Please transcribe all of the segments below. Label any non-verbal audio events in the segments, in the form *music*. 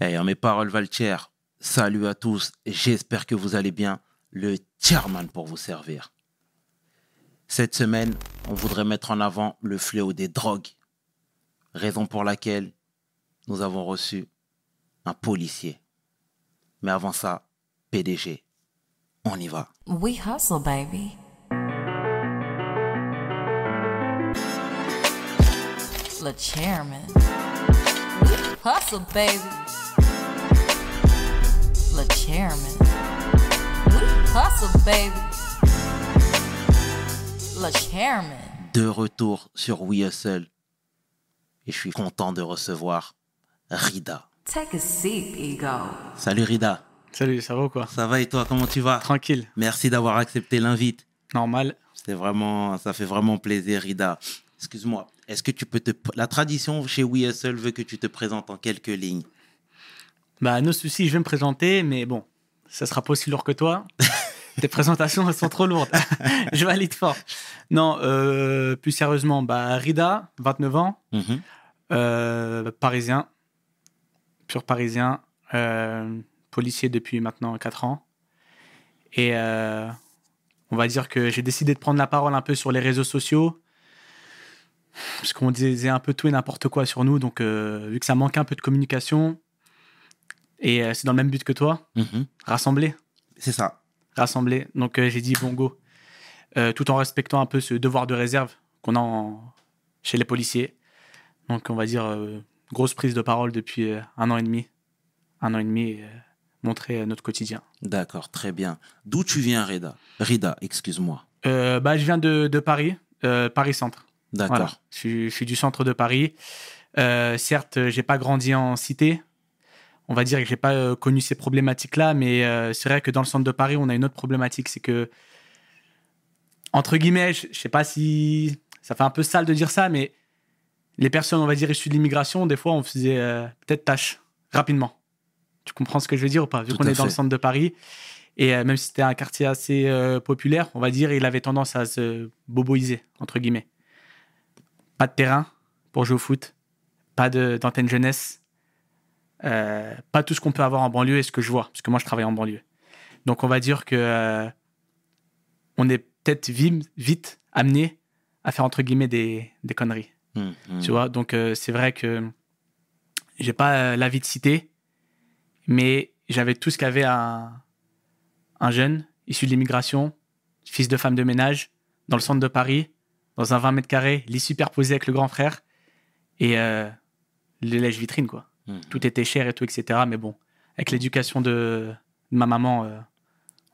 Hey, mes paroles Valtier, salut à tous, j'espère que vous allez bien. Le chairman pour vous servir. Cette semaine, on voudrait mettre en avant le fléau des drogues, raison pour laquelle nous avons reçu un policier. Mais avant ça, PDG, on y va. We hustle, baby. Le chairman. Hustle, baby. Le chairman. Hustle, baby. Le chairman. De retour sur We Hustle. Et je suis content de recevoir Rida. Take a seat, ego. Salut Rida. Salut, ça va ou quoi? Ça va et toi, comment tu vas? Tranquille, Merci d'avoir accepté l'invite. normal. C'est vraiment, ça fait vraiment plaisir, Rida. Excuse-moi, est-ce que tu peux te... La tradition chez We Hustle veut que tu te présentes en quelques lignes? Bah, nos soucis, je vais me présenter, mais bon, ça sera pas aussi lourd que toi. *laughs* Tes présentations, elles sont trop lourdes. *laughs* je valide fort. Non, euh, plus sérieusement, bah, Rida, 29 ans, Mhm. euh, parisien, pur parisien, euh, policier depuis maintenant 4 ans. Et on va dire que j'ai décidé de prendre la parole un peu sur les réseaux sociaux. Parce qu'on disait un peu tout et n'importe quoi sur nous. Donc, euh, vu que ça manque un peu de communication, et euh, c'est dans le même but que toi, Mhm. rassembler. C'est ça. Rassembler. Donc, euh, j'ai dit bon, go. Tout en respectant un peu ce devoir de réserve qu'on a en- chez les policiers. Donc, on va dire grosse prise de parole depuis un an et demi. Un an et demi, montrer notre quotidien. D'accord, très bien. D'où tu viens, Rida Rida, excuse-moi. Bah, je viens de, de Paris, Paris Centre. D'accord. Voilà. Je, suis- je suis du centre de Paris. Euh, certes, j'ai pas grandi en cité. On va dire que j'ai pas euh, connu ces problématiques-là, mais euh, c'est vrai que dans le centre de Paris, on a une autre problématique, c'est que entre guillemets, je, je sais pas si ça fait un peu sale de dire ça, mais les personnes, on va dire issues de l'immigration, des fois, on faisait euh, peut-être tâche rapidement. Tu comprends ce que je veux dire ou pas Vu qu'on est dans le centre de Paris, et même si c'était un quartier assez populaire, on va dire, il avait tendance à se boboiser, entre guillemets. Pas de terrain pour jouer au foot, pas de- d'antenne jeunesse, euh, pas tout ce qu'on peut avoir en banlieue et ce que je vois, parce que moi je travaille en banlieue. Donc on va dire que euh, on est peut-être vite, vite amené à faire entre guillemets des, des conneries. Mhm. Tu vois, donc euh, c'est vrai que j'ai pas la vie de cité, mais j'avais tout ce qu'avait un, un jeune issu de l'immigration, fils de femme de ménage, dans le centre de Paris, dans un 20 mètres carrés, lit superposé avec le grand frère, et euh, le lèche-vitrine, quoi. Mhm. Tout était cher et tout, etc. Mais bon, avec l'éducation de, de ma maman, euh,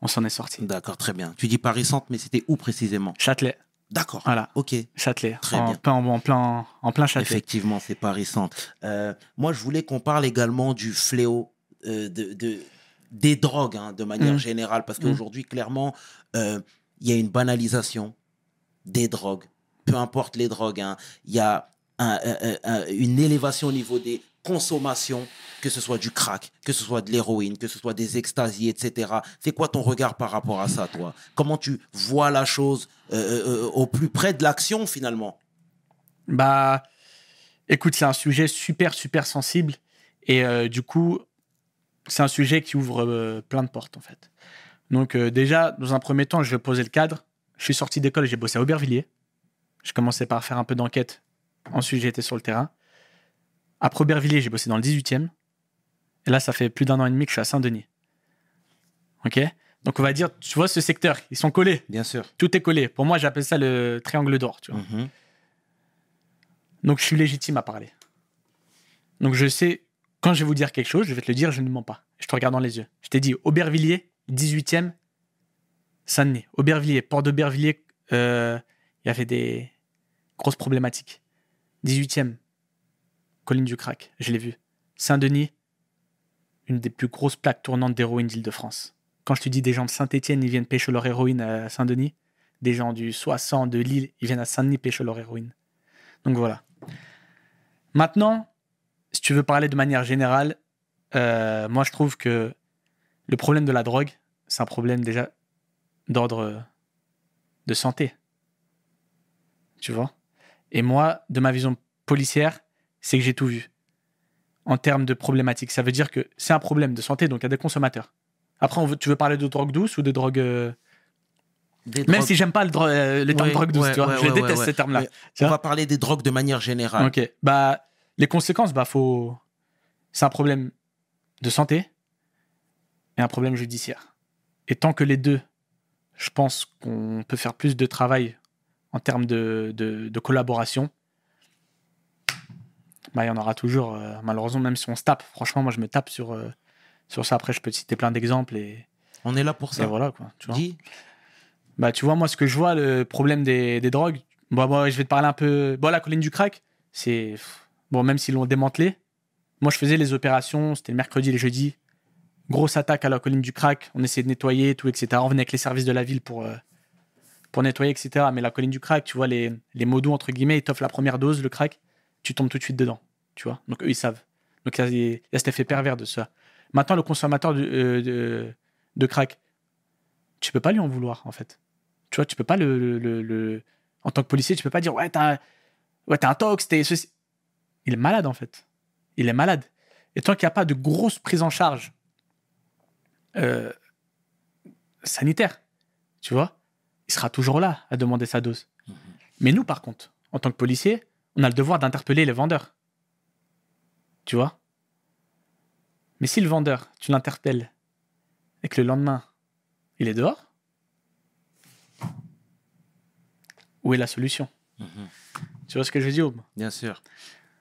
on s'en est sorti. D'accord, très bien. Tu dis Paris Centre, mais c'était où précisément? Châtelet, D'accord. voilà, Ok. Châtelet, Très en, bien. plein, en, plein, en plein Châtelet. Effectivement, c'est Paris Centre. Euh, moi, je voulais qu'on parle également du fléau euh, de, de- des drogues, hein, de manière Mm. générale, parce Mm. qu'aujourd'hui, clairement, euh, il y a une banalisation des drogues. Peu importe les drogues, hein. il y a un- un- un- une élévation au niveau des consommations, que ce soit du crack, que ce soit de l'héroïne, que ce soit des extasies, etc. C'est quoi ton regard par rapport à ça, toi? Comment tu vois la chose euh, euh, au plus près de l'action, finalement? Bah, écoute, c'est un sujet super, super sensible. Et euh, du coup, c'est un sujet qui ouvre euh, plein de portes, en fait. Donc, euh, déjà, dans un premier temps, je vais poser le cadre. Je suis sorti d'école, j'ai bossé à Aubervilliers. Je commençais par faire un peu d'enquête. Ensuite, été sur le terrain. Après Aubervilliers, j'ai bossé dans le 18e. Et là, ça fait plus d'un an et demi que je suis à Saint-Denis. OK? Donc, on va dire, tu vois ce secteur, ils sont collés. Bien sûr. Tout est collé. Pour moi, j'appelle ça le triangle d'or, tu vois. Mhm. Donc, je suis légitime à parler. Donc, je sais, quand je vais vous dire quelque chose, je vais te le dire, je ne mens pas. Je te regarde dans les yeux. Je t'ai dit Aubervilliers, 18e, Saint-Denis. Aubervilliers, Port d'Aubervilliers, euh, il y avait des grosses problématiques. 18e, colline du crack, je l'ai vu. Saint-Denis, une des plus grosses plaques tournantes d'héroïne d'Île-de-France. Quand je te dis des gens de Saint-Etienne, ils viennent pêcher leur héroïne à Saint-Denis. Des gens du 60, de Lille, ils viennent à Saint-Denis pêcher leur héroïne. Donc voilà. Maintenant, si tu veux parler de manière générale, euh, moi je trouve que le problème de la drogue, c'est un problème déjà d'ordre de santé. Tu vois? Et moi, de ma vision policière, c'est que j'ai tout vu. en termes de problématiques. Ça veut dire que c'est un problème de santé, donc il y a des consommateurs. Après, on veut- tu veux parler de drogue douce ou de drogue. euh, Des Même drogues- si j'aime pas le, euh, les termes Ouais, drogue douce, ouais, tu vois. ouais, je déteste ces termes-là. On va parler des drogues de manière générale. Ok. Bah, les conséquences, bah, faut. C'est un problème de santé et un problème judiciaire. Et tant que les deux, je pense qu'on peut faire plus de travail en termes de, de, de collaboration, bah, il y en aura toujours. euh, malheureusement, même si on se tape, franchement, moi, je me tape sur, euh, sur ça. Après, je peux te citer plein d'exemples et, On est là pour et ça. voilà, quoi. Tu vois. Dis. Bah, tu vois, moi, ce que je vois, le problème des, des drogues, bon, bon, je vais te parler un peu. Bon, la colline du crack, c'est. Bon, même s'ils l'ont démantelé, moi, je faisais les opérations, c'était le mercredi, les jeudis. Grosse attaque à la colline du crack, on essayait de nettoyer, tout, etc. On venait avec les services de la ville pour, euh, nettoyer, etc. Mais la colline du crack, tu vois, les, les modos, entre guillemets, ils t'offrent la première dose, le crack, tu tombes tout de suite dedans, tu vois. Donc, eux, ils savent. Donc, il y a- cet effet pervers de ça. Maintenant, le consommateur de, euh, crack, tu peux pas lui en vouloir, en fait. Tu vois, tu peux pas le, En tant que policier, tu peux pas dire Ouais, t'as ouais, un tox, t'es ceci. Il est malade, en fait. Il est malade. Et tant qu'il n'y a pas de grosse prise en charge euh, sanitaire, tu vois, il sera toujours là à demander sa dose. Mais nous, par contre, en tant que policier, on a le devoir d'interpeller les vendeurs. Tu vois Mais si le vendeur, tu l'interpelles et que le lendemain, il est dehors, où est la solution? Tu vois ce que je veux dire Aube Bien sûr.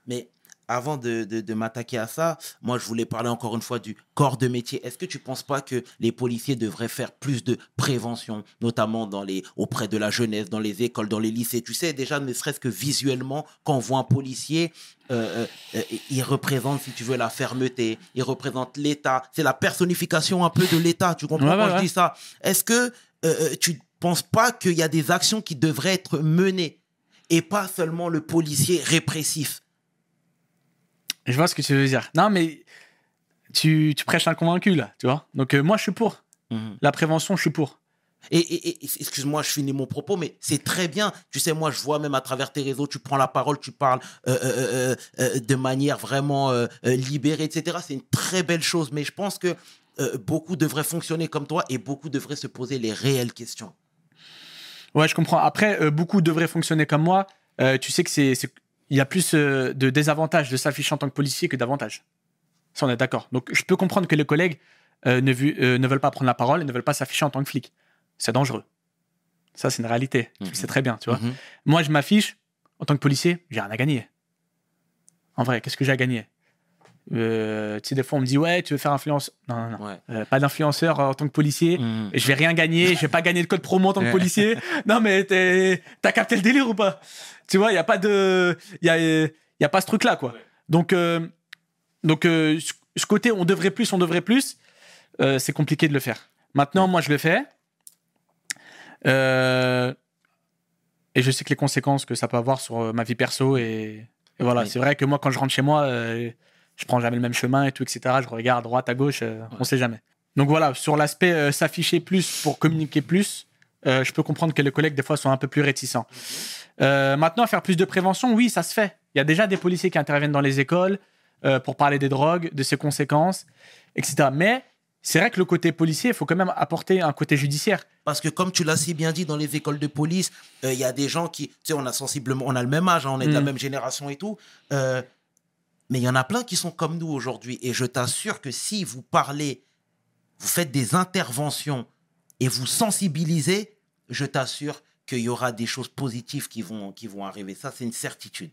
Mais avant de, de- de m'attaquer à ça, moi, je voulais parler encore une fois du corps de métier. Est-ce que tu ne penses pas que les policiers devraient faire plus de prévention, notamment dans les, auprès de la jeunesse, dans les écoles, dans les lycées? Tu sais, déjà, ne serait-ce que visuellement, quand on voit un policier, euh, euh, euh, il représente, si tu veux, la fermeté, il représente l'État. C'est la personnification un peu de l'État. Tu comprends Ouais, quand ouais, je ouais. dis ça? Est-ce que euh, tu ne penses pas qu'il y a des actions qui devraient être menées et pas seulement le policier répressif? Je vois ce que tu veux dire. Non, mais tu, tu prêches un convaincu, là, tu vois Donc, euh, moi, je suis pour. La prévention, je suis pour. Et, et- et- excuse-moi, je finis mon propos, mais c'est très bien. Tu sais, moi, je vois même à travers tes réseaux, tu prends la parole, tu parles euh, euh, de manière vraiment libérée, etc. C'est une très belle chose, mais je pense que beaucoup devraient fonctionner comme toi et beaucoup devraient se poser les réelles questions. Ouais, je comprends. Après, beaucoup devraient fonctionner comme moi. Tu sais que c'est- il y a plus euh, de désavantages de s'afficher en tant que policier que d'avantages. Ça, on est d'accord. Donc, je peux comprendre que les collègues euh, ne, vu- euh, ne veulent pas prendre la parole et ne veulent pas s'afficher en tant que flic. C'est dangereux. Ça, c'est une réalité. Tu le Mhm. sais très bien, tu vois. Mhm. Moi, je m'affiche en tant que policier, j'ai rien à gagner. En vrai, qu'est-ce que j'ai à gagner? Euh, Tu sais, des fois, on me dit, ouais, tu veux faire influence? Non, non, non. Ouais. Euh, pas d'influenceur en tant que policier. Et je vais rien gagner, je vais pas gagner de code promo en tant que policier. *laughs* Non, mais t'as capté le délire ou pas? Tu vois, il y a pas de, il y a, y a pas ce truc là quoi. Donc, euh, donc ce- côté, on devrait plus, on devrait plus, c'est compliqué de le faire. Maintenant, moi, je le fais. Et je sais que les conséquences que ça peut avoir sur ma vie perso et, et voilà, Oui. c'est vrai que moi, quand je rentre chez moi, je prends jamais le même chemin et tout, etc. Je regarde à droite, à gauche, euh, on sait jamais. Donc voilà, sur l'aspect euh, s'afficher plus pour communiquer plus, euh, je peux comprendre que les collègues, des fois, sont un peu plus réticents. Euh, maintenant, faire plus de prévention, oui, ça se fait. Il y a déjà des policiers qui interviennent dans les écoles pour parler des drogues, de ses conséquences, etc. Mais c'est vrai que le côté policier, il faut quand même apporter un côté judiciaire. Parce que comme tu l'as si bien dit dans les écoles de police, il y a des gens qui, tu sais, on a sensiblement, on a le même âge, hein, on est de la Mm. même génération et tout. Mais il y en a plein qui sont comme nous aujourd'hui. Et je t'assure que si vous parlez, vous faites des interventions et vous sensibilisez, je t'assure qu'il y aura des choses positives qui vont, qui vont arriver. Ça, c'est une certitude.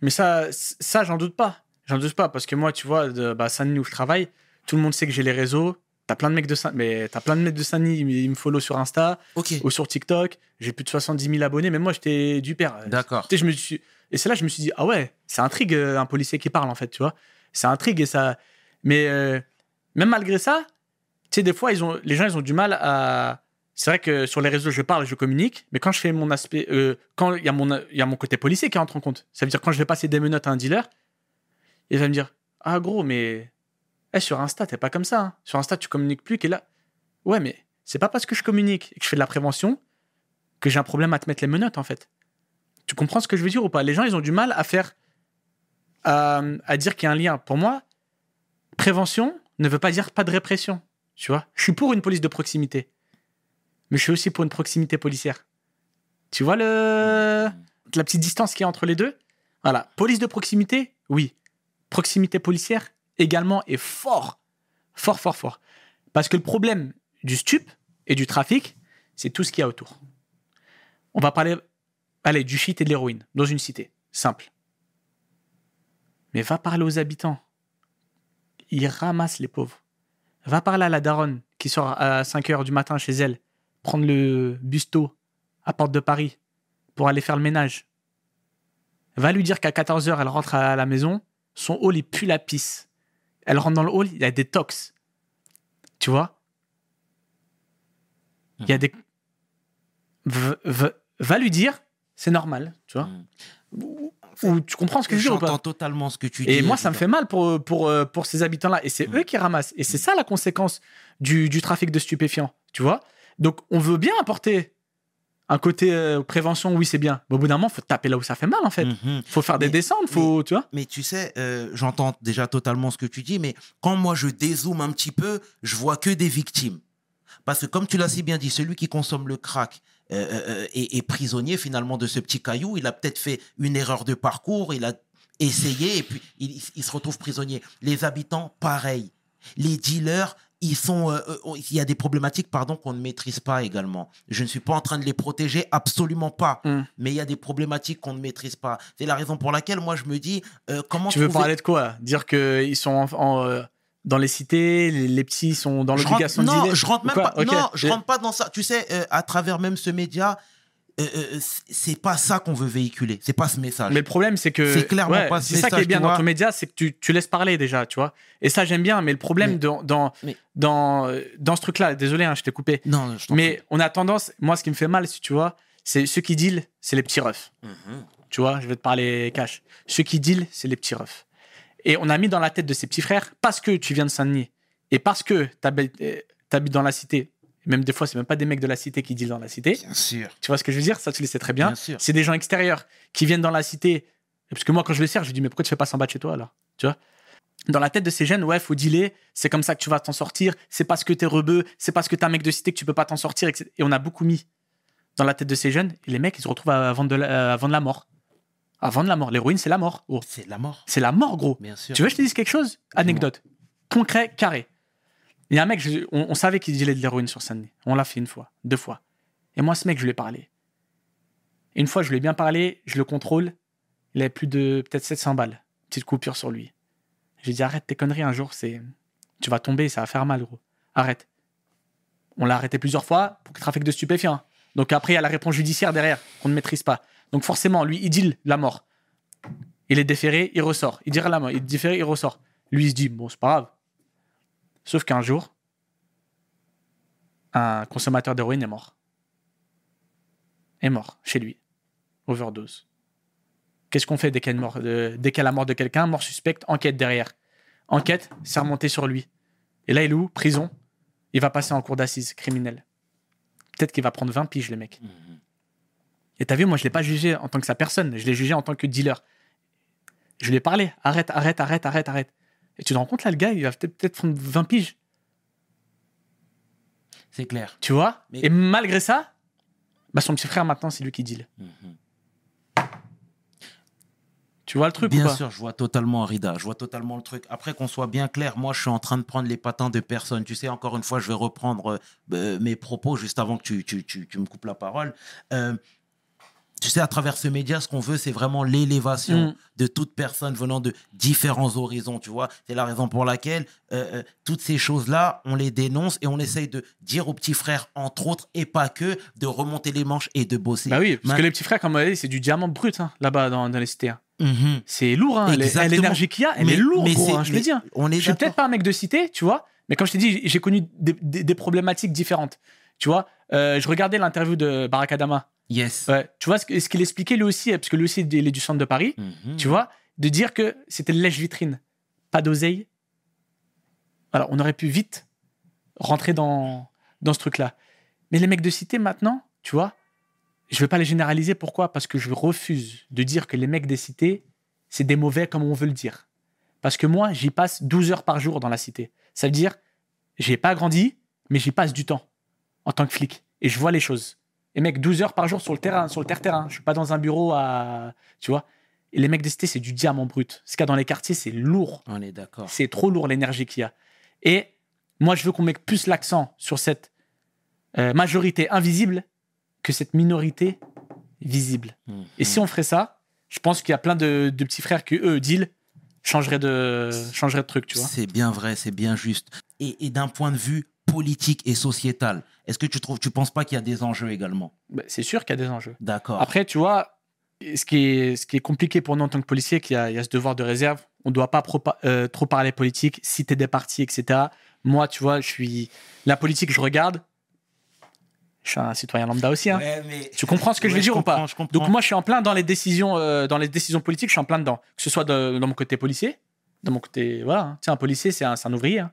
Mais ça, ça j'en doute pas. J'en doute pas parce que moi, tu vois, de bah, Saint-Denis où je travaille, tout le monde sait que j'ai les réseaux. T'as plein de mecs de Saint, mais t'as plein de mecs de Saint-Denis, ils me follow sur Insta ou sur TikTok. J'ai plus de 70 000 abonnés, mais moi, j'étais du père. D'accord. Tu sais, je me suis... Et c'est là que je me suis dit, ah ouais, c'est intrigue euh, un policier qui parle, en fait, tu vois. C'est intrigue et ça. Mais euh, même malgré ça, tu sais, des fois, ils ont... les gens, ils ont du mal à. C'est vrai que sur les réseaux, je parle, je communique, mais quand je fais mon aspect. euh, quand il y, a mon- y a mon côté policier qui entre en compte. Ça veut dire quand je vais passer des menottes à un dealer, il va me dire, ah gros, mais. eh, sur Insta, t'es pas comme ça. hein. Sur Insta, tu communiques plus qu'est là. Ouais, mais c'est pas parce que je communique et que je fais de la prévention que j'ai un problème à te mettre les menottes, en fait. Tu comprends ce que je veux dire ou pas? Les gens, ils ont du mal à faire. à, à dire qu'il y a un lien. Pour moi, prévention ne veut pas dire pas de répression. Tu vois? Je suis pour une police de proximité. Mais je suis aussi pour une proximité policière. Tu vois le... la petite distance qu'il y a entre les deux? Voilà. Police de proximité, oui. Proximité policière, également, est fort. Fort, fort, fort. Parce que le problème du stup et du trafic, c'est tout ce qu'il y a autour. On va parler allez, du shit et de l'héroïne dans une cité. Simple. Mais va parler aux habitants. Ils ramassent les pauvres. Va parler à la daronne qui sort à 5 heures du matin chez elle, prendre le busto à Porte de Paris pour aller faire le ménage. Va lui dire qu'à 14 heures, elle rentre à la maison, son hall, il pue la pisse. Elle rentre dans le hall, il y a des tox. Tu vois? Il y a des. V- va lui dire, c'est normal, tu vois Mm. Ou tu comprends ce que je pas J'entends totalement ce que tu dis. et moi, ça me fait mal pour, pour, euh, pour ces habitants-là. Et c'est Mm. eux qui ramassent. Et c'est ça la conséquence du, du trafic de stupéfiants. Tu vois Donc, on veut bien apporter un côté euh, prévention, oui, c'est bien. Mais au bout d'un moment, faut taper là où ça fait mal, en fait. Mhm. faut faire des Mais- descentes, faut, tu vois Mais tu sais, euh, j'entends déjà totalement ce que tu dis, mais quand moi je dézoome un petit peu, je vois que des victimes. Parce que comme tu l'as si bien dit, celui qui consomme le crack euh, euh, euh, est, est prisonnier finalement de ce petit caillou. Il a peut-être fait une erreur de parcours, il a essayé et puis il, il se retrouve prisonnier. Les habitants, pareil. Les dealers, ils sont, euh, il y a des problématiques, pardon, qu'on ne maîtrise pas également. Je ne suis pas en train de les protéger, absolument pas. Mm. Mais il y a des problématiques qu'on ne maîtrise pas. C'est la raison pour laquelle moi je me dis, euh, comment Tu veux trouver- parler de quoi? Dire qu'ils sont en- en, dans les cités, les, les petits sont dans l'obligation de non, je rentre même pas. Non, je rentre pas dans ça. Tu sais, euh, à travers même ce média, euh, euh, c'est pas ça qu'on veut véhiculer. C'est pas ce message. Mais le problème, c'est que. C'est clairement ouais, pas ce C'est ça qui est bien dans ton média, c'est que tu, tu laisses parler déjà, tu vois. Et ça, j'aime bien. Mais le problème Mais- dans, dans, mais- dans, euh, dans ce truc-là, désolé, hein, je t'ai coupé. non, je t'en Mais on a tendance, moi, ce qui me fait mal, si tu vois, c'est ceux qui deal, c'est les petits refs. Mhm. Tu vois, je vais te parler cash. Ceux qui deal, c'est les petits refs. Et on a mis dans la tête de ces petits frères, parce que tu viens de Saint-Denis, et parce que t'habites euh, t'habites dans la cité, même des fois, c'est même pas des mecs de la cité qui dealent dans la cité. Bien sûr. Tu vois ce que je veux dire? Ça, tu le sais très bien. Bien sûr. C'est des gens extérieurs qui viennent dans la cité. Parce que moi, quand je le sers, je lui dis, mais pourquoi tu fais pas 100 bahts chez toi, là Tu vois? Dans la tête de ces jeunes, ouais, faut dealer, c'est comme ça que tu vas t'en sortir, c'est parce que t'es rebeu, c'est parce que t'es un mec de cité que tu peux pas t'en sortir, etc. Et on a beaucoup mis dans la tête de ces jeunes, et les mecs, ils se retrouvent à vendre de la, à vendre la mort. À vendre la mort. L'héroïne, c'est la mort, gros. C'est la mort. C'est la mort, gros. Bien sûr. Tu veux que je te dise quelque chose? Anecdote. Concret, carré. Il y a un mec, je- on, on savait qu'il dealait de l'héroïne sur Saint-Denis. On l'a fait une fois, deux fois. Et moi, ce mec, je lui ai parlé. Et une fois, je lui ai bien parlé, je le contrôle. Il avait plus de peut-être 700 balles. Petite coupure sur lui. J'ai dit, arrête tes conneries un jour, c'est. Tu vas tomber, ça va faire mal, gros. Arrête. On l'a arrêté plusieurs fois pour trafic de stupéfiants. Donc après, il y a la réponse judiciaire derrière, qu'on ne maîtrise pas. Donc forcément, lui, il deal la mort. Il est déféré, il ressort. Il dirait la mort, il est déféré, il ressort. Lui, il se dit, bon, c'est pas grave. Sauf qu'un jour, un consommateur d'héroïne est mort. Est mort, chez lui. Overdose. Qu'est-ce qu'on fait dès qu'il y a, a la mort de quelqu'un? Mort suspecte, enquête derrière. Enquête, c'est remonté sur lui. Et là, il est où? Prison. Il va passer en cour d'assises criminelle. Peut-être qu'il va prendre 20 piges, le mec. Mhm. Et t'as vu, moi, je l'ai pas jugé en tant que sa personne, je l'ai jugé en tant que dealer. Je lui ai parlé, arrête, arrête, arrête, arrête, arrête. Et tu te rends compte, là, le gars, il va peut-être prendre 20 piges, C'est clair. tu vois? Mais- Et malgré ça, bah, son petit frère, maintenant, c'est lui qui deal. Mhm. Tu vois le truc ou Bien pas sûr, je vois totalement Rida, je vois totalement le truc. Après qu'on soit bien clair, moi je suis en train de prendre les patins de personne. Tu sais, encore une fois, je vais reprendre euh, euh, mes propos juste avant que tu, tu, tu, tu me coupes la parole. Euh, tu sais, à travers ce média, ce qu'on veut, c'est vraiment l'élévation Mm. de toute personne venant de différents horizons, tu vois. C'est la raison pour laquelle euh, toutes ces choses-là, on les dénonce et on essaye de dire aux petits frères, entre autres, et pas que, de remonter les manches et de bosser. Bah oui, parce que les petits frères, comme on l'a dit, c'est du diamant brut, hein, là-bas, dans, dans les cités. hein. Mhm. C'est lourd, hein. L'énergie qu'il y a, elle Mais- est lourde, gros, hein, je dis. hein. On est Je suis peut-être pas un mec de cité, tu vois, mais comme je t'ai dit, j'ai connu des, des- des problématiques différentes. Tu vois, Euh, je regardais l'interview de Barack Adama. Yes. Ouais. Tu vois ce qu'il expliquait lui aussi, parce que lui aussi, il est du centre de Paris, Mhm. tu vois, de dire que c'était le lèche-vitrine, pas d'oseille. Alors, on aurait pu vite rentrer dans, dans ce truc-là. Mais les mecs de cité, maintenant, tu vois, je vais pas les généraliser. Pourquoi? Parce que je refuse de dire que les mecs des cités, c'est des mauvais comme on veut le dire. Parce que moi, j'y passe 12 heures par jour dans la cité. Ça veut dire, j'ai pas grandi, mais j'y passe du temps en tant que flic. Et je vois les choses. Et mec, 12 heures par jour sur le terrain, sur le terre-terrain. Je suis pas dans un bureau à. Tu vois Et les mecs des cités, c'est du diamant brut. Ce qu'il y a dans les quartiers, c'est lourd. On est d'accord. C'est trop lourd l'énergie qu'il y a. Et moi, je veux qu'on mette plus l'accent sur cette euh, majorité invisible que cette minorité visible. Mhm. Et si on ferait ça, je pense qu'il y a plein de, de petits frères qui, eux, deal, changeraient de, changeraient de truc, tu vois. C'est bien vrai, c'est bien juste. Et, et d'un point de vue politique et sociétal, est-ce que tu trouves, tu penses pas qu'il y a des enjeux également? Bah, c'est sûr qu'il y a des enjeux. D'accord. Après, tu vois, ce qui est, ce qui est compliqué pour nous en tant que policiers, qu'il y a, il y a ce devoir de réserve. On ne doit pas pro- euh, trop parler politique, citer des partis, etc. Moi, tu vois, je suis. La politique, je regarde. Je suis un citoyen lambda aussi. Hein. Ouais, mais- Tu comprends ce que je veux dire ou pas. Donc moi, je suis en plein dans les décisions, euh, dans les décisions politiques. Je suis en plein dedans. Que ce soit de- dans mon côté policier, dans mon côté, voilà. hein. Tu sais, un policier, c'est un, ouvrier. hein.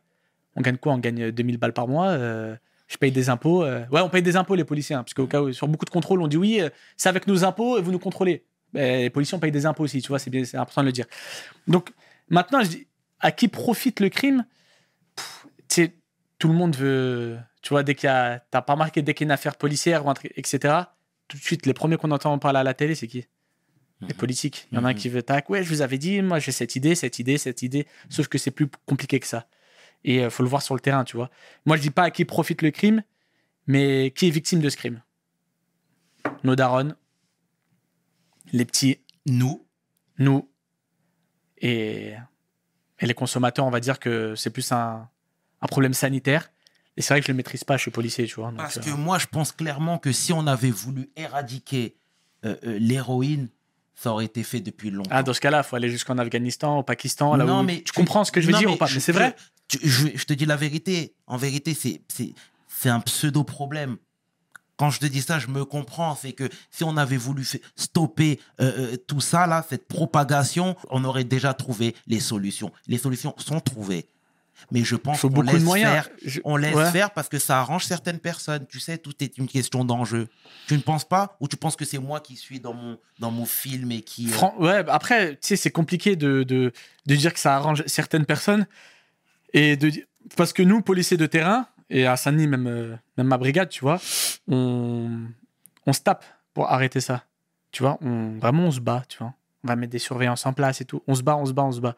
On gagne quoi? On gagne 2000 balles par mois. euh, je paye des impôts. euh. Ouais, on paye des impôts les policiers, hein, parce qu'au cas où sur beaucoup de contrôles, on dit oui, euh, c'est avec nos impôts et vous nous contrôlez. Les policiers, on paye des impôts aussi. Tu vois, c'est bien, c'est important de le dire. Donc maintenant, je dis, à qui profite le crime? Tu sais, tout le monde veut. Tu vois, dès qu'il y a. T'as pas remarqué, dès qu'il y a une affaire policière, ou un truc, etc., tout de suite, les premiers qu'on entend parler à la télé, c'est qui? Les politiques. Il y en a un Mhm. qui veut, tac, ouais, je vous avais dit, moi j'ai cette idée, cette idée, cette idée. Sauf que c'est plus compliqué que ça. Et il faut le voir sur le terrain, tu vois. Moi, je dis pas à qui profite le crime, mais qui est victime de ce crime. Nos darons, les petits, Nous, nous, et, et les consommateurs, on va dire que c'est plus un, un problème sanitaire. Et c'est vrai que je le maîtrise pas, je suis policier, tu vois. donc, parce euh, que moi, je pense clairement que si on avait voulu éradiquer euh, euh, l'héroïne, ça aurait été fait depuis longtemps. Ah, dans ce cas-là, il faut aller jusqu'en Afghanistan, au Pakistan, là Non, où... mais tu comprends ce que je veux non, dire ou pas je- Mais c'est vrai. tu- je, je te dis la vérité. En vérité, c'est un pseudo problème. Quand je te dis ça, je me comprends. C'est que si on avait voulu stopper euh, tout ça là, cette propagation, on aurait déjà trouvé les solutions. Les solutions sont trouvées. Mais je pense qu'on laisse moyens. faire. Je- On laisse Ouais. faire parce que ça arrange certaines personnes. Tu sais, tout est une question d'enjeu. Tu ne penses pas Ou tu penses que c'est moi qui suis dans mon, dans mon film et qui. euh, Fran- ouais, bah après, tu sais, c'est compliqué de, de, de dire que ça arrange certaines personnes. Et de, parce que nous, policiers de terrain, et à Saint-Denis, même, euh, même ma brigade, tu vois, on, on se tape pour arrêter ça. Tu vois, on, vraiment, on se bat, tu vois. On va mettre des surveillances en place et tout. On se bat, on se bat, on se bat.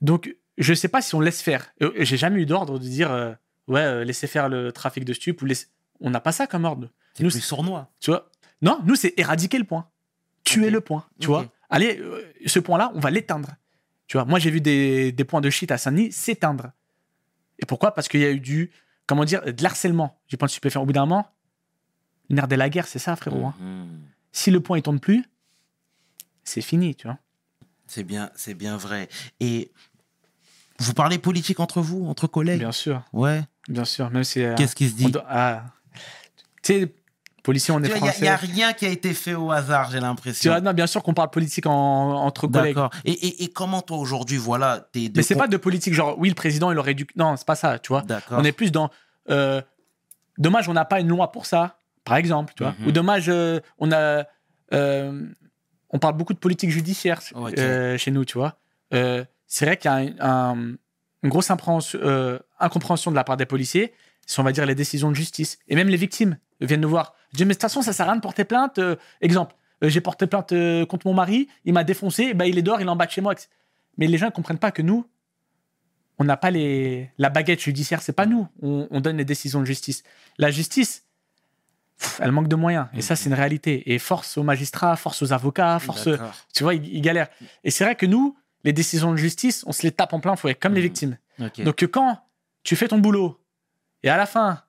Donc, je sais pas si on laisse faire. Euh, J'ai jamais eu d'ordre de dire, euh, ouais, euh, laissez faire le trafic de ou laissez... On n'a pas ça comme ordre. c'est nous, plus sournois. Tu vois Non, nous, c'est éradiquer le point. Tuer le point. Tu vois Allez, euh, ce point-là, on va l'éteindre. Tu vois Moi, j'ai vu des, des points de shit à Saint-Denis s'éteindre. Et pourquoi? Parce qu'il y a eu du, comment dire, de l'harcèlement. J'ai pas de stupéfiant. Au bout d'un moment, le nerf de la guerre, c'est ça, frérot. hein. Mhm. Si le point, il tombe plus, c'est fini, tu vois. C'est bien, c'est bien vrai. Et vous parlez politique entre vous, entre collègues Bien sûr, Ouais. bien sûr. Même si. euh, Qu'est-ce qui se dit doit- ah. Tu sais, policier, on est Il n'y a, français. rien qui a été fait au hasard, j'ai Tu l'impression. vois, non, bien sûr qu'on parle politique en- entre collègues. D'accord. Et, et, et comment toi aujourd'hui, voilà, t'es Mais c'est pas de politique genre, oui, le président, il aurait dû. Non, c'est pas ça, tu vois. D'accord. On est plus dans. euh, dommage, on n'a pas une loi pour ça, par exemple, tu vois. Mhm. Ou dommage, euh, on a. euh, on parle beaucoup de politique judiciaire chez nous, tu vois. C'est vrai qu'il y a un- un- une grosse euh, incompréhension de la part des policiers sur, on va dire, les décisions de justice. Et même les victimes viennent nous voir. Je dis, mais de toute façon, ça sert à rien de porter plainte. Euh, exemple, euh, j'ai porté plainte contre mon mari, il m'a défoncé, bah, il est dehors, il est en bas de chez moi. Mais les gens ne comprennent pas que nous, on n'a pas les, la baguette judiciaire, c'est pas nous. On, on donne les décisions de justice. La justice, pff, elle manque de moyens. Et ça, c'est une réalité. Et force aux magistrats, force aux avocats, force. Tu vois, ils, ils galèrent. Et c'est vrai que nous, les décisions de justice, on se les tape en plein fouet, comme les Mhm. victimes. Ok. Donc que quand tu fais ton boulot, et à la fin,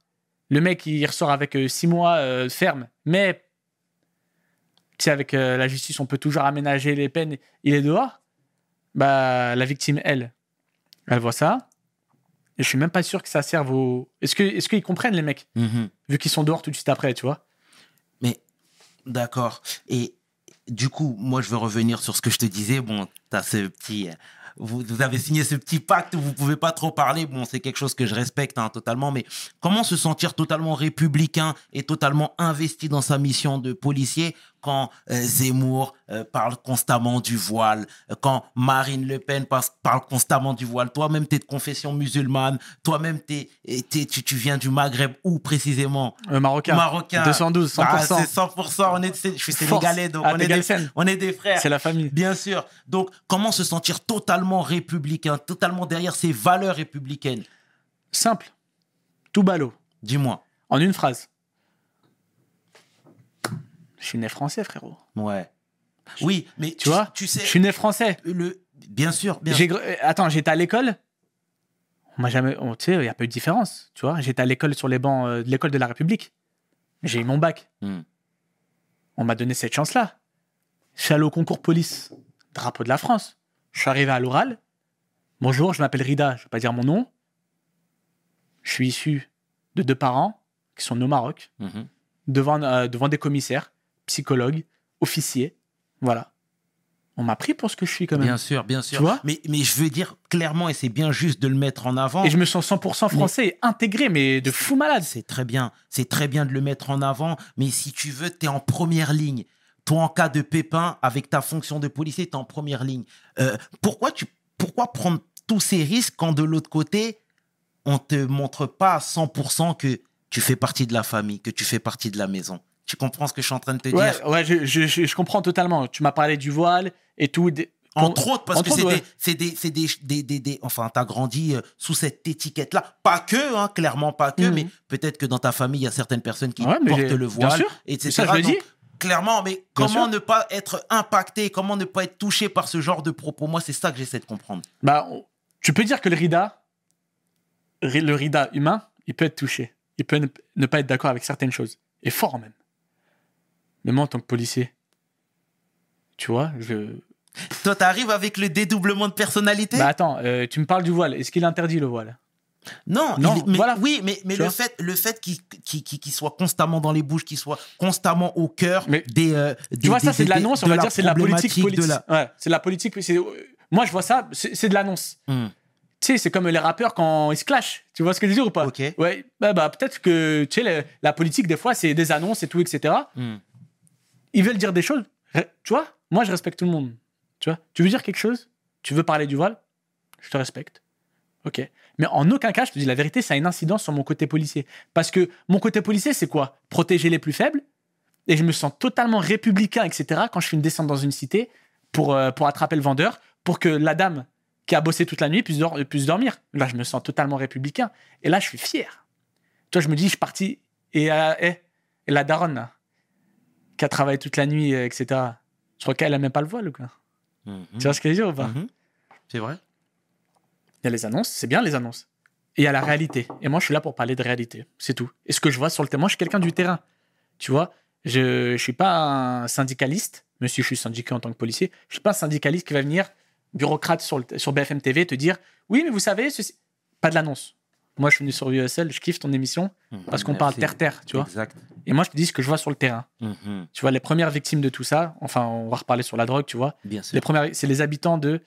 le mec, il ressort avec euh, six mois euh, ferme, mais tu sais, avec euh, la justice, on peut toujours aménager les peines, il est dehors, bah, la victime, elle, elle voit ça. Et je suis même pas sûr que ça serve aux. Est-ce que- est-ce qu'ils comprennent, les mecs, Mhm. vu qu'ils sont dehors tout de suite après, tu vois Mais d'accord. Et du coup, moi, je veux revenir sur ce que je te disais. Bon, t'as ce petit. Vous, vous avez signé ce petit pacte, vous pouvez pas trop parler. Bon, c'est quelque chose que je respecte hein, totalement. Mais comment se sentir totalement républicain et totalement investi dans sa mission de policier quand euh, Zemmour euh, parle constamment du voile, euh, quand Marine Le Pen parle constamment du voile, toi-même, tu es de confession musulmane, toi-même, t'es- t'es- tu, tu viens du Maghreb, où précisément? Euh, Marocain. Marocain. 212, 100%. Ah, c'est 100%. On est, c'est- je suis sénégalais, donc Ah, on, est des, on est des frères. C'est la famille. Bien sûr. Donc, comment se sentir totalement républicain, totalement derrière ses valeurs républicaines? Simple. Tout ballot. Dis-moi. En une phrase. Je suis né français, frérot. Ouais. Oui, mais Tu vois tu sais, Je suis né français. le, bien sûr, bien J'ai sûr. euh, Attends, j'étais à l'école? On m'a jamais. Tu sais, il n'y a pas eu de différence. Tu vois, j'étais à l'école sur les bancs euh, de l'école de la République. J'ai eu mon bac. Hmm. On m'a donné cette chance-là. Je suis allé au concours police, drapeau de la France. Je suis arrivé à l'oral. Bonjour, je m'appelle Rida, je ne vais pas dire mon nom. Je suis issu de deux parents qui sont nés au Maroc, Mhm. devant, euh, devant des commissaires, psychologues, officiers. Voilà. On m'a pris pour ce que je suis quand même. Bien sûr, bien sûr. Tu vois mais, mais je veux dire clairement, et c'est bien juste de le mettre en avant. Et je me sens 100% français intégré, mais de fou malade. C'est très bien. C'est très bien de le mettre en avant. Mais si tu veux, tu es en première ligne. Toi, en cas de pépin, avec ta fonction de policier, tu es en première ligne. Euh, pourquoi, tu, pourquoi prendre tous ces risques quand de l'autre côté, on te montre pas à 100% que tu fais partie de la famille, que tu fais partie de la maison? Tu comprends ce que je suis en train de te Ouais, dire? ouais je, je- je- je comprends totalement. Tu m'as parlé du voile et tout. des- Entre autres, parce entre que c'est autres, des, c'est des, des, des, Enfin, t'as grandi euh, sous cette étiquette-là. Pas que, hein, clairement pas que, Mhm. mais peut-être que dans ta famille, il y a certaines personnes qui Ouais, portent le bien voile, sûr. etc. Ça, je le Donc, dis. Clairement, mais comment ne pas être impacté, comment ne pas être touché par ce genre de propos? Moi, c'est ça que j'essaie de comprendre. Bah, tu peux dire que le Rida, ri- le Rida humain, il peut être touché. Il peut ne, ne pas être d'accord avec certaines choses. Et fort même. Mais moi, en tant que policier, tu vois, je. Toi, t'arrives avec le dédoublement de personnalité Bah attends, euh, tu me parles du voile. Est-ce qu'il interdit le voile? Non, Non, il mais, voilà. oui, mais, mais le fait, le fait qu'il qu'il- qu'il soit constamment dans les bouches, qu'il soit constamment au cœur Mais des, euh, Tu des- vois, ça, c'est de l'annonce, on va la dire, c'est de la politique politique. la- Ouais, c'est de la politique. euh, Moi, je vois ça, c'est de l'annonce. Hmm. Tu sais, c'est comme les rappeurs quand ils se clashent. Tu vois ce que je veux dire ou pas? Ok. Ouais, bah, bah, peut-être que, tu sais, la politique, des fois, c'est des annonces et tout, etc. Ils veulent dire des choses. Tu vois Moi, je respecte tout le monde. Tu vois Tu veux dire quelque chose Tu veux parler du voile Je te respecte. Ok. Mais en aucun cas, je te dis la vérité, ça a une incidence sur mon côté policier. Parce que mon côté policier, c'est quoi? Protéger les plus faibles. Et je me sens totalement républicain, etc. quand je fais une descente dans une cité pour, euh, pour attraper le vendeur, pour que la dame qui a bossé toute la nuit puisse, dor- puisse dormir. Là, je me sens totalement républicain. Et là, je suis fier. Toi, je me dis, je suis parti. Et, euh, eh, et la daronne, là, qui a travaillé toute la nuit, euh, etc. Je crois qu'elle n'a même pas le voile, ou quoi. Tu vois ce que je veux dire ou pas Mhm. C'est vrai Il y a les annonces, c'est bien les annonces. Et il y a la réalité. Et moi, je suis là pour parler de réalité. C'est tout. Et ce que je vois sur le terrain, moi, je suis quelqu'un du terrain. Tu vois, je ne suis pas un syndicaliste, même si je suis syndiqué en tant que policier. Je suis pas un syndicaliste qui va venir, bureaucrate sur, le- sur BFM TV, te dire Oui, mais vous savez, ceci... pas de l'annonce. Moi, je suis venu sur USL, je kiffe ton émission parce qu'on parle terre-terre, tu vois. Exact. Et moi, je te dis ce que je vois sur le terrain. Mhm. Tu vois, les premières victimes de tout ça, enfin, on va reparler sur la drogue, tu vois. Bien sûr. Les premières, c'est les habitants de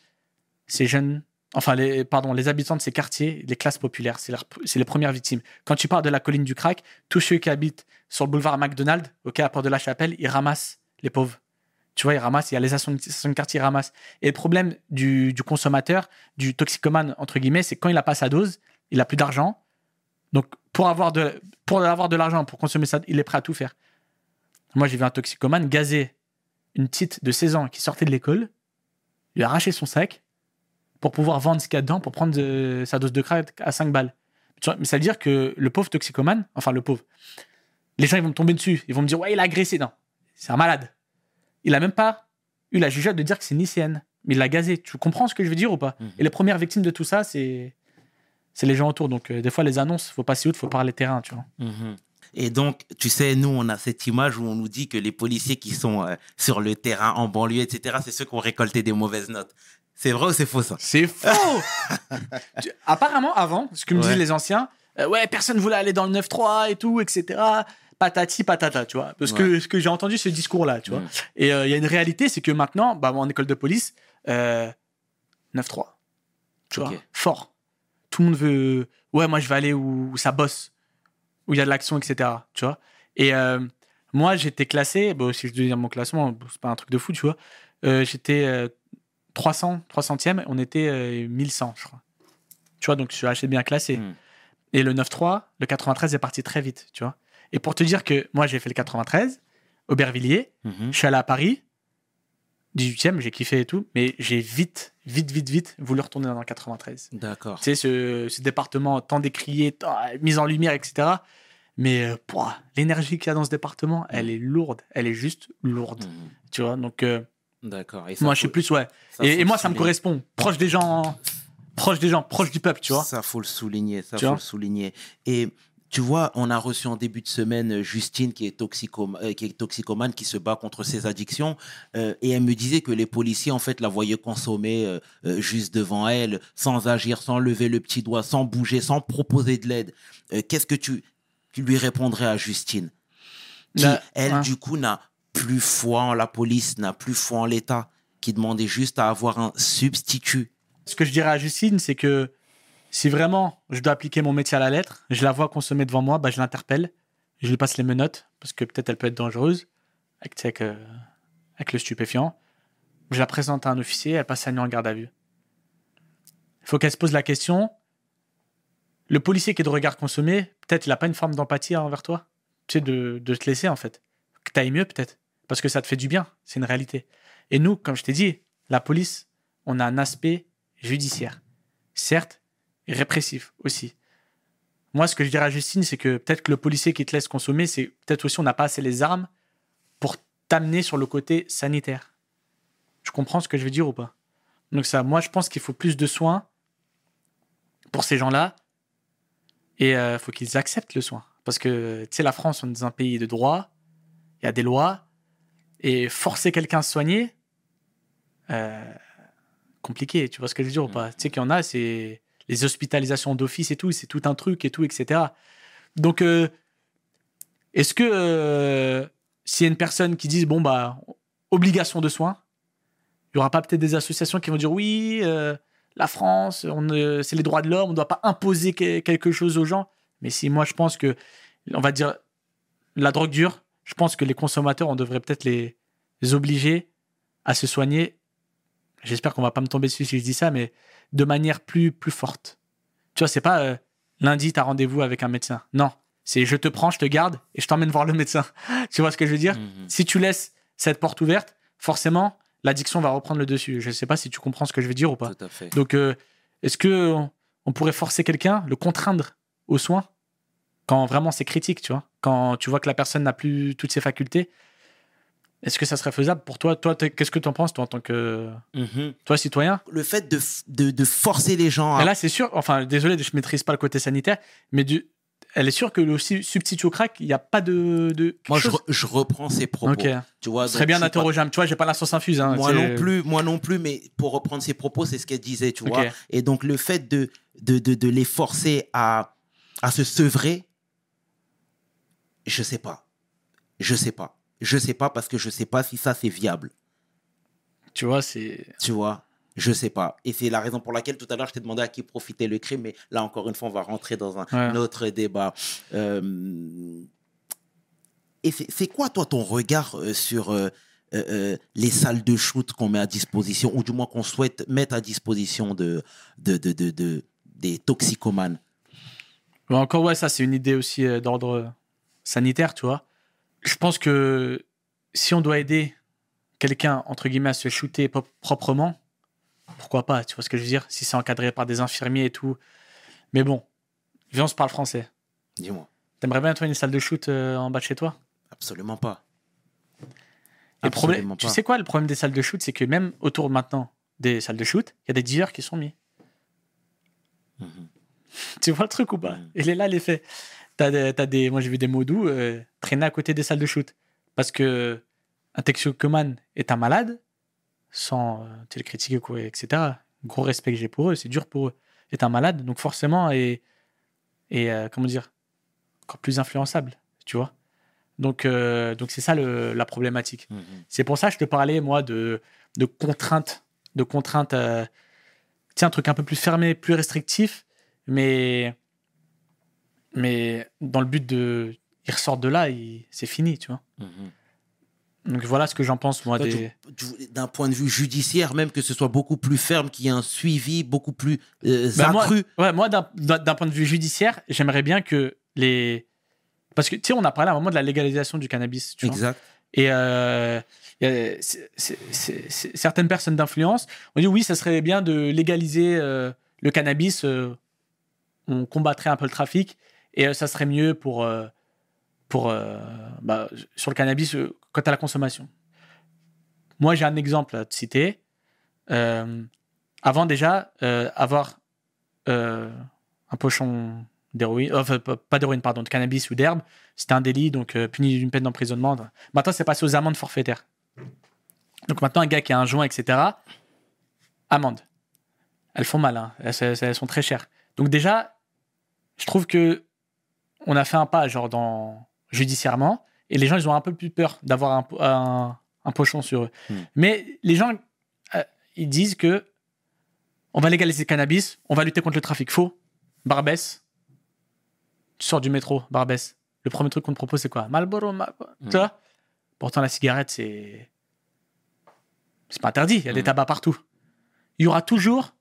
ces jeunes, enfin, les, pardon, les habitants de ces quartiers, les classes populaires, c'est leur- c'est les premières victimes. Quand tu parles de la colline du crack, tous ceux qui habitent sur le boulevard McDonald, ok, à Port de la Chapelle, ils ramassent les pauvres. Tu vois, ils ramassent, il y a les associations de quartier, ils ramassent. Et le problème du, du consommateur, du toxicomane, entre guillemets, c'est quand il a pas sa dose, il a plus d'argent. Donc, pour avoir de, pour avoir de l'argent, pour consommer ça, il est prêt à tout faire. Moi, j'ai vu un toxicomane gazer une petite de 16 ans qui sortait de l'école, lui arracher son sac pour pouvoir vendre ce qu'il y a dedans, pour prendre euh, sa dose de crack à 5 balles. Mais ça veut dire que le pauvre toxicomane, enfin le pauvre, les gens ils vont me tomber dessus, ils vont me dire ouais il a agressé, non, c'est un malade. Il a même pas eu la jugeote de dire que c'est une lycéenne, mais il l'a gazé. Tu comprends ce que je veux dire ou pas? Mhm. Et les premières victimes de tout ça, c'est c'est les gens autour. Donc euh, des fois les annonces, faut pas si haut, faut parler terrain, tu vois. Mhm. Et donc, tu sais, nous, on a cette image où on nous dit que les policiers qui sont euh, sur le terrain, en banlieue, etc., c'est ceux qui ont récolté des mauvaises notes. C'est vrai ou c'est faux, ça? C'est faux *laughs* Tu- Apparemment, avant, ce que me Ouais. disaient les anciens, euh, ouais, personne voulait aller dans le 9-3 et tout, etc. Patati, patata, tu vois. Parce que ce que j'ai entendu, ce discours-là, tu vois. Mm. Et euh, il y a une réalité, c'est que maintenant, bah, en école de police, euh, 9-3. Tu vois, fort. Tout le monde veut, ouais, moi je vais aller où, où ça bosse, où il y a de l'action, etc. Tu vois. Et euh, Moi, j'étais classé, bon, si je dois dire mon classement, bon, c'est pas un truc de fou, tu vois. Euh, j'étais euh, 300, 300e, on était euh, 1100, je crois. Tu vois, donc je suis assez bien classé. Mm. Et le 9-3, le 93 est parti très vite, tu vois. Et pour te dire que moi, j'ai fait le 93, Aubervilliers, Mhm. je suis allé à Paris, 18e, j'ai kiffé et tout, mais j'ai vite, vite, vite, vite voulu retourner dans le 93. D'accord. Tu sais, ce, ce département tant décrié, tant mis en lumière, etc. Mais euh, l'énergie qu'il y a dans ce département, elle est lourde. Elle est juste lourde. Mhm. Tu vois, donc euh, D'accord. Moi, je suis plus, ouais. Et, moi, ça me correspond. Proche des gens, proche des gens, proche du peuple, tu vois. Ça, faut le souligner. Ça, Tu faut le souligner. Et tu vois, on a reçu en début de semaine euh, Justine, qui est, toxicom- euh, qui est toxicomane, qui se bat contre ses addictions. euh, et elle me disait que les policiers, en fait, la voyaient consommer euh, euh, juste devant elle, sans agir, sans lever le petit doigt, sans bouger, sans proposer de l'aide. Euh, Qu'est-ce que tu, tu lui répondrais à Justine? Qui, Là, elle, ouais. du coup, n'a plus foi en la police, n'a plus foi en l'État, qui demandait juste à avoir un substitut? Ce que je dirais à Justine, c'est que si vraiment je dois appliquer mon métier à la lettre, je la vois consommer devant moi, bah, je l'interpelle, je lui passe les menottes, parce que peut-être elle peut être dangereuse, avec, euh, avec le stupéfiant. Je la présente à un officier, elle passe sa nuit en garde à vue. Il faut qu'elle se pose la question. Le policier qui est de regard consommé, peut-être il n'a pas une forme d'empathie envers toi? Tu de, de te laisser en fait. Que tu ailles mieux peut-être. Parce que ça te fait du bien. C'est une réalité. Et nous, comme je t'ai dit, la police, on a un aspect judiciaire. Certes, et répressif aussi. Moi, ce que je dirais à Justine, c'est que peut-être que le policier qui te laisse consommer, c'est peut-être aussi on n'a pas assez les armes pour t'amener sur le côté sanitaire. Tu comprends ce que je veux dire ou pas Donc ça, moi, je pense qu'il faut plus de soins pour ces gens-là et il faut qu'ils acceptent le soin. Parce que, tu sais, la France, on est dans un pays de droit, il y a des lois, et forcer quelqu'un à se soigner, euh, compliqué, tu vois ce que je veux dire ou pas? Tu sais qu'il y en a, c'est les hospitalisations d'office et tout, c'est tout un truc et tout, etc. Donc, euh, est-ce que euh, s'il y a une personne qui dit, bon, bah, obligation de soins, il n'y aura pas peut-être des associations qui vont dire, oui, euh, la France, c'est les droits de l'homme, on ne doit pas imposer que- quelque chose aux gens. Mais si moi, je pense que, on va dire, la drogue dure, je pense que les consommateurs, on devrait peut-être les obliger à se soigner. J'espère qu'on va pas me tomber dessus si je dis ça, mais de manière plus, plus forte. Tu vois, c'est pas euh, lundi, tu as rendez-vous avec un médecin. Non, c'est je te prends, je te garde et je t'emmène voir le médecin. *laughs* tu vois ce que je veux dire? Mhm. Si tu laisses cette porte ouverte, forcément, l'addiction va reprendre le dessus. Je sais pas si tu comprends ce que je veux dire ou pas. Tout à fait. Donc, euh, est-ce que on, on pourrait forcer quelqu'un, le contraindre aux soins? Quand vraiment c'est critique, tu vois? Quand tu vois que la personne n'a plus toutes ses facultés, est-ce que ça serait faisable pour toi? Toi, qu'est-ce que tu en penses, toi, en tant que Mhm. toi citoyen? Le fait de, de, de forcer les gens à. Et là, c'est sûr, enfin, désolé, je maîtrise pas le côté sanitaire, mais du, elle est sûre que le su- substitut au crack, il n'y a pas de. de Moi, je, chose- re- je reprends ses propos. Ok. Tu vois, Ce serait bien d'interroger. Tu vois, j'ai pas la sauce infuse. hein, Moi non plus, moi non plus, mais pour reprendre ses propos, c'est ce qu'elle disait, tu vois. Et donc, le fait de, de, de, de les forcer à, à se sevrer, je sais pas. Je sais pas. Je sais pas parce que je sais pas si ça c'est viable. Tu vois, c'est. Tu vois Je sais pas. Et c'est la raison pour laquelle tout à l'heure je t'ai demandé à qui profitait le crime, mais là encore une fois, on va rentrer dans un Ouais. autre débat. Euh, Et c'est quoi, toi, ton regard euh, sur euh, les salles de shoot qu'on met à disposition, ou du moins qu'on souhaite mettre à disposition de, de, de, de- de- des toxicomanes? Bon, encore, ouais, ça, c'est une idée aussi d'ordre sanitaire, tu vois. Je pense que si on doit aider quelqu'un, entre guillemets, à se shooter pro- proprement, pourquoi pas, tu vois ce que je veux dire Si c'est encadré par des infirmiers et tout. Mais bon, viens, on se parle français. Dis-moi. T'aimerais bien, toi, une salle de shoot euh, en bas de chez toi? Absolument pas. Le problème, tu sais quoi, le problème des salles de shoot, c'est que même autour maintenant des salles de shoot, il y a des dealers qui sont mis. Mhm. Tu vois le truc ou pas? Mhm. Il est là l'effet. T'as des, t'as des, moi j'ai vu des mots doux euh, traîner à côté des salles de shoot. Parce que un toxicomane est un malade, sans euh, critiquer, quoi, etc. Gros respect que j'ai pour eux, c'est dur pour eux. Est un malade, donc forcément, et, et euh, comment dire, encore plus influençable, tu vois. Donc euh, donc c'est ça le- la problématique. Mhm. C'est pour ça que je te parlais, moi, de, de contraintes. De contraintes. euh, tiens, un truc un peu plus fermé, plus restrictif, mais, mais dans le but de ils ressortent de là, ils- c'est fini, tu vois. Mhm. Donc voilà ce que j'en pense, moi. Des... D'un point de vue judiciaire, même que ce soit beaucoup plus ferme, qu'il y ait un suivi beaucoup plus euh, Bah, moi, accru. ouais, moi d'un point de vue judiciaire, j'aimerais bien que les. Parce que, tu sais, on a parlé à un moment de la légalisation du cannabis, tu vois. Exact. Et euh, y a- certaines personnes d'influence ont dit oui, ça serait bien de légaliser euh, le cannabis. euh, on combattrait un peu le trafic et euh, ça serait mieux pour, euh, pour euh, bah, sur le cannabis quant à la consommation. Moi, j'ai un exemple à te citer. Avant déjà, avoir un pochon d'héroïne, pas d'héroïne, pardon, de cannabis ou d'herbe, c'était un délit, donc puni d'une peine d'emprisonnement. Maintenant, c'est passé aux amendes forfaitaires. Donc maintenant, un gars qui a un joint, etc., amende. Elles font mal, hein. elles sont très chères. Donc déjà, je trouve que on a fait un pas genre dans judiciairement, et les gens, ils ont un peu plus peur d'avoir un, po- un, un pochon sur eux. Hmm. Mais les gens, euh, ils disent que on va légaliser le cannabis, on va lutter contre le trafic faux. Barbès, tu sors du métro, Barbès. Le premier truc qu'on te propose, c'est quoi? Marlboro, Marlboro. Mm. Tu vois? Pourtant, la cigarette, c'est. C'est pas interdit, il y a des Mm. tabacs partout. Il y aura toujours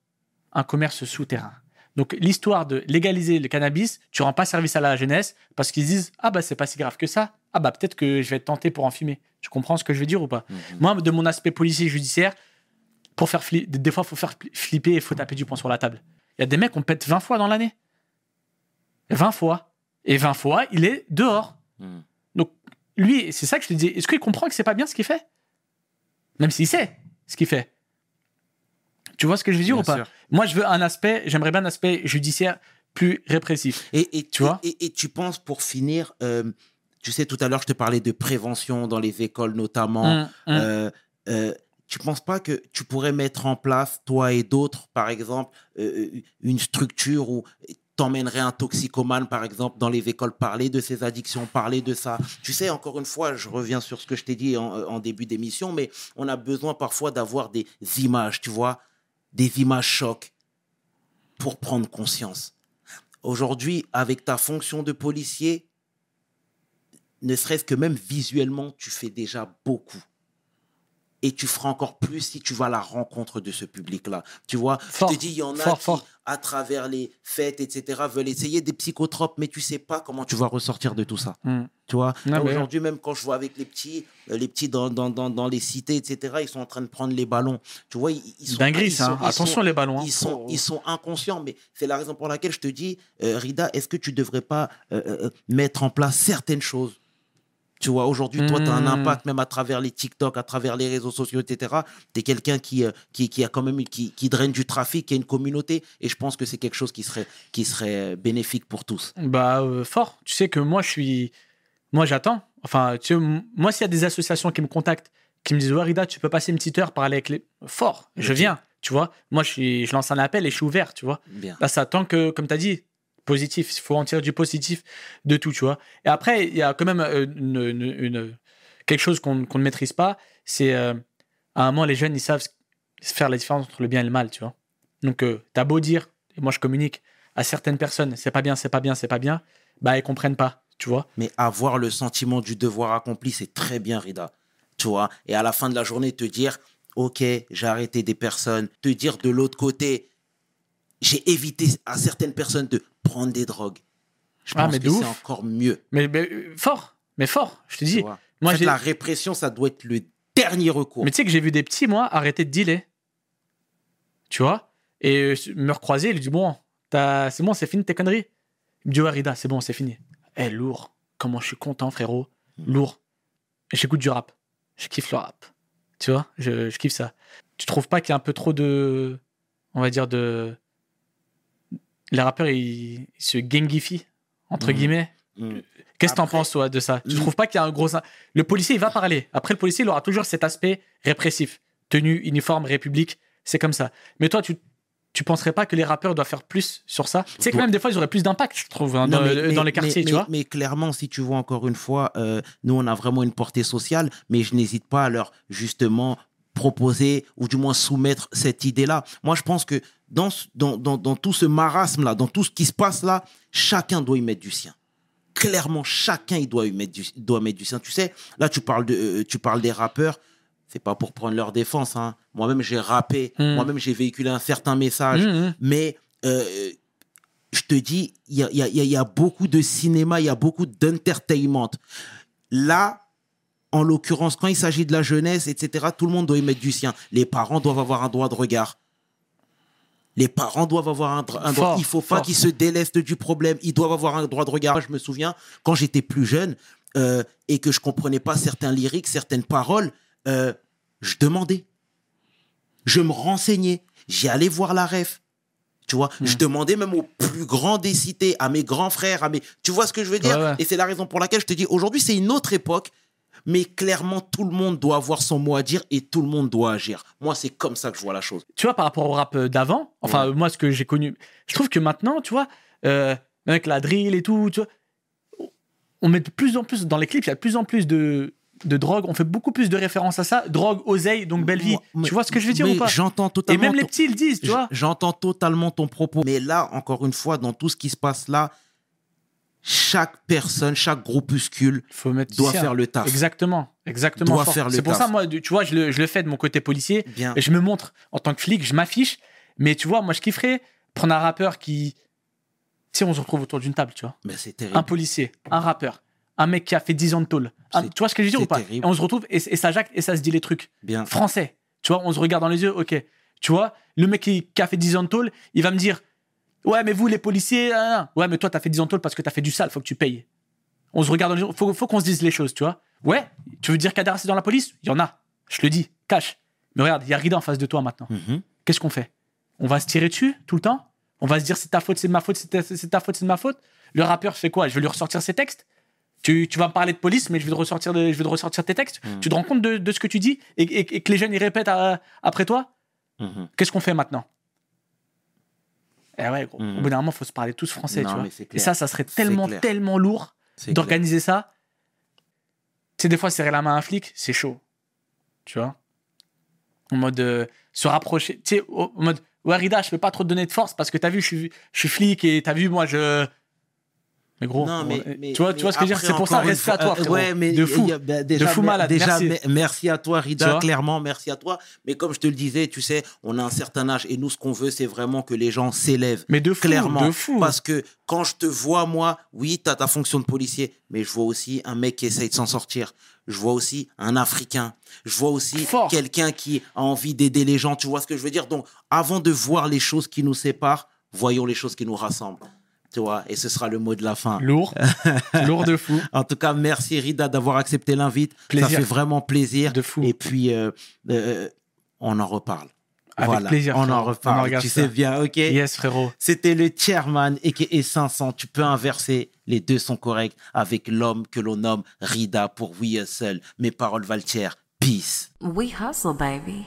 un commerce souterrain. Donc, l'histoire de légaliser le cannabis, tu rends pas service à la jeunesse parce qu'ils disent Ah, bah, c'est pas si grave que ça. Ah, bah, peut-être que je vais être tenté pour en fumer. Tu comprends ce que je veux dire ou pas Mhm. Moi, de mon aspect policier judiciaire, pour faire fli- des fois, il faut faire flipper et il faut taper du poing sur la table. Il y a des mecs, on pète 20 fois dans l'année. 20 fois. Et 20 fois, il est dehors. Mhm. Lui, c'est ça que je te dis. Est-ce qu'il comprend que c'est pas bien ce qu'il fait? Même s'il sait ce qu'il fait. Tu vois ce que je veux dire Bien ou pas? sûr. Moi, je veux un aspect, j'aimerais bien un aspect judiciaire plus répressif. Et, et Tu vois? et, tu penses, pour finir, euh, tu sais, tout à l'heure, je te parlais de prévention dans les écoles notamment. Euh, euh, tu penses pas que tu pourrais mettre en place, toi et d'autres, par exemple, une structure où t'emmènerais un toxicomane, par exemple, dans les écoles, parler de ses addictions, parler de ça? Tu sais, encore une fois, je reviens sur ce que je t'ai dit en, en début d'émission, mais on a besoin parfois d'avoir des images, tu vois, des images chocs pour prendre conscience. Aujourd'hui, avec ta fonction de policier, ne serait-ce que même visuellement, tu fais déjà beaucoup. Et tu feras encore plus si tu vas à la rencontre de ce public-là. Tu vois, Fort, je te dis, il y en a fort, qui, fort. À travers les fêtes, etc., veulent essayer des psychotropes, mais tu sais pas comment tu vas ressortir de tout ça. Hum. Tu vois, Ah, aujourd'hui, même quand je vois avec les petits, euh, les petits dans, dans, dans, dans les cités, etc., ils sont en train de prendre les ballons. Tu vois, ils, ils sont. Dinguerie, ça. hein. Attention, sont- les ballons. hein. ils sont, ils sont inconscients, mais c'est la raison pour laquelle je te dis, euh, Rida, est-ce que tu ne devrais pas euh, euh, mettre en place certaines choses? Tu vois, aujourd'hui, toi, tu as un Hmm. impact même à travers les TikTok, à travers les réseaux sociaux, etc. Tu es quelqu'un qui, euh, qui, qui a quand même qui, qui draine du trafic, qui a une communauté, et je pense que c'est quelque chose qui serait, qui serait bénéfique pour tous. Bah, euh, fort. Tu sais que moi, je suis. Moi, j'attends. Enfin, tu sais, moi, s'il y a des associations qui me contactent, qui me disent Ouais, Rida, tu peux passer une petite heure parler avec les. Fort, je viens. Tu vois, moi, je, suis... je lance un appel et je suis ouvert, tu vois. Bien. Là, ça tant que, comme tu as dit, positif. Il faut en tirer du positif de tout, tu vois. Et après, il y a quand même euh, une, quelque chose qu'on ne maîtrise pas. C'est euh, à un moment, les jeunes, ils savent faire la différence entre le bien et le mal, tu vois. Donc, euh, t'as beau dire, et moi, je communique à certaines personnes, c'est pas bien, c'est pas bien, c'est pas bien, bah, ils comprennent pas, tu vois. Mais avoir le sentiment du devoir accompli, c'est très bien, Rida. Tu vois Et à la fin de la journée, te dire, OK, j'ai arrêté des personnes. Te dire de l'autre côté, j'ai évité à certaines personnes de prendre des drogues. Je Ah, pense mais que c'est encore mieux. Mais, mais, fort, mais fort, je te dis. Moi, En fait, la répression, ça doit être le dernier recours. Mais tu sais que j'ai vu des petits, moi, arrêter de dealer. Tu vois? Et euh, me recroiser, il lui dit Bon, c'est bon, c'est fini tes conneries. Il me dit Ouais, Rida, c'est bon, c'est fini. Eh, lourd. Comment je suis content, frérot. Lourd. Et J'écoute du rap. Je kiffe le rap. Tu vois? Je, je kiffe ça. Tu trouves pas qu'il y a un peu trop de. On va dire de. Les rappeurs, ils, ils se gangifient, entre Mhm. guillemets. Mm. Qu'est-ce que t'en penses, toi, de ça? Tu Mm. trouves pas qu'il y a un gros. Le policier, il va parler. Après, le policier, il aura toujours cet aspect répressif. Tenue, uniforme, république, c'est comme ça. Mais toi, tu. Tu penserais pas que les rappeurs doivent faire plus sur ça? C'est que même des fois, ils auraient plus d'impact, je trouve, hein, Non, dans, mais- dans mais- les quartiers, mais- tu vois. mais- Mais clairement, si tu vois encore une fois, euh, nous, on a vraiment une portée sociale, mais je n'hésite pas à leur justement proposer ou du moins soumettre cette idée-là. Moi, je pense que dans, dans, dans, dans tout ce marasme-là, dans tout ce qui se passe là, chacun doit y mettre du sien. clairement, chacun, il doit, y mettre du, doit mettre du sien. Tu sais, là, tu parles, de, euh, tu parles des rappeurs. C'est pas pour prendre leur défense. hein. Moi-même, j'ai rappé. Mm. Moi-même, j'ai véhiculé un certain message. Mhm. Mais euh, je te dis, il y a, y a- y a- il y a beaucoup de cinéma, il y a beaucoup d'entertainment. Là, en l'occurrence, quand il s'agit de la jeunesse, etc., tout le monde doit y mettre du sien. Les parents doivent avoir un droit de regard. Les parents doivent avoir un, dr- un droit. Il ne faut pas qu'ils se délestent du problème. Ils doivent avoir un droit de regard. Moi, je me souviens, quand j'étais plus jeune euh, et que je comprenais pas certains lyriques, certaines paroles, euh, je demandais. Je me renseignais. J'y allais voir la ref. Tu vois, Hmm. je demandais même aux plus grands des cités, à mes grands frères, à mes. Tu vois ce que je veux dire? Ouais, ouais. Et c'est la raison pour laquelle je te dis aujourd'hui, c'est une autre époque, mais clairement, tout le monde doit avoir son mot à dire et tout le monde doit agir. Moi, c'est comme ça que je vois la chose. tu vois, par rapport au rap euh, d'avant, enfin, Ouais. moi, ce que j'ai connu, je trouve que maintenant, tu vois, euh, avec la drill et tout, tu vois, on met de plus en plus dans les clips, il y a de plus en plus de, de drogue, on fait beaucoup plus de références à ça, drogue, oseille, donc belle vie. Mais- tu vois ce que je veux dire ou pas? J'entends Et totalement. même les petits, ils le disent, tu vois. J'entends totalement ton propos. Mais là, encore une fois, dans tout ce qui se passe là, chaque personne, chaque groupuscule faut doit faire le taf. Exactement, exactement. Doit fort. faire le C'est pour taf. ça, moi, tu vois, je le, je le fais de mon côté policier. Bien. Et je me montre en tant que flic, je m'affiche. Mais tu vois, moi, je kifferais prendre un rappeur qui. Si on se retrouve autour d'une table, tu vois. Mais c'est terrible. Un policier, un rappeur, un mec qui a fait 10 ans de tôle. Un- tu vois ce que je veux dire c'est ou pas? terrible. Et on se retrouve et, et ça jacte et ça se dit les trucs. Bien. Français. Tu vois, on se regarde dans les yeux, ok. Tu vois, le mec qui, qui a fait 10 ans de tôle, il va me dire Ouais, mais vous, les policiers, ouais, mais toi, t'as fait 10 ans tôle parce que t'as fait du sale, faut que tu payes. On se regarde dans les faut, faut qu'on se dise les choses, tu vois. Ouais, tu veux dire Kader, c'est dans la police? Il y en a. Je le dis, cache. Mais regarde, il y a Rida en face de toi maintenant. Mhm. Qu'est-ce qu'on fait? On va se tirer dessus tout le temps? On va se dire c'est ta faute, c'est de ma faute, c'est ta, ta faute, c'est de ma faute? Le rappeur fait quoi? Je vais lui ressortir ses textes? Tu, tu vas me parler de police, mais je vais te ressortir, de- je vais te ressortir tes textes? Mm. Tu te rends compte de, de ce que tu dis et, et- et que les jeunes y répètent à- après toi? Mhm. Qu'est-ce qu'on fait maintenant? Eh ouais, gros. Mm. Au bout d'un moment, il faut se parler tous français, Non, tu vois. Et ça, ça serait tellement, tellement lourd d'organiser ça. Tu sais, des fois, serrer la main à un flic, c'est chaud. Tu vois? En mode euh, se rapprocher. Tu sais, en mode, ouais, Rida, je peux pas trop te donner de force parce que t'as vu, je suis, je suis flic et t'as vu, moi, je. Mais gros, Non, mais, on- mais- tu vois, tu vois ce que je veux dire? C'est pour ça, respect à toi, euh, frérot. ouais, mais de fou. il y a- bah, déjà, fou mer- malade, Déjà, merci. me- merci à toi, Rida. Clairement, merci à toi. Mais comme je te le disais, tu sais, on a un certain âge et nous, ce qu'on veut, c'est vraiment que les gens s'élèvent. Mais de fou, clairement. de fou. Parce que quand je te vois, moi, oui, tu as ta fonction de policier, mais je vois aussi un mec qui essaye de s'en sortir. Je vois aussi un Africain. Je vois aussi quelqu'un qui a envie d'aider les gens. Tu vois ce que je veux dire? Donc, avant de voir les choses qui nous séparent, voyons les choses qui nous rassemblent. Tu vois Et ce sera le mot de la fin. Lourd. *laughs* Lourd de fou. En tout cas, merci Rida d'avoir accepté l'invite. Ça fait vraiment plaisir. De fou. Et puis, euh, euh, on en reparle. Avec voilà, plaisir, on en reparle. tu ça. sais bien, ok? Yes, frérot. C'était le chairman et qui est 500. Tu peux inverser. Les deux sont corrects avec l'homme que l'on nomme Rida pour We Hustle. Mes paroles valent cher. Peace. We hustle, baby.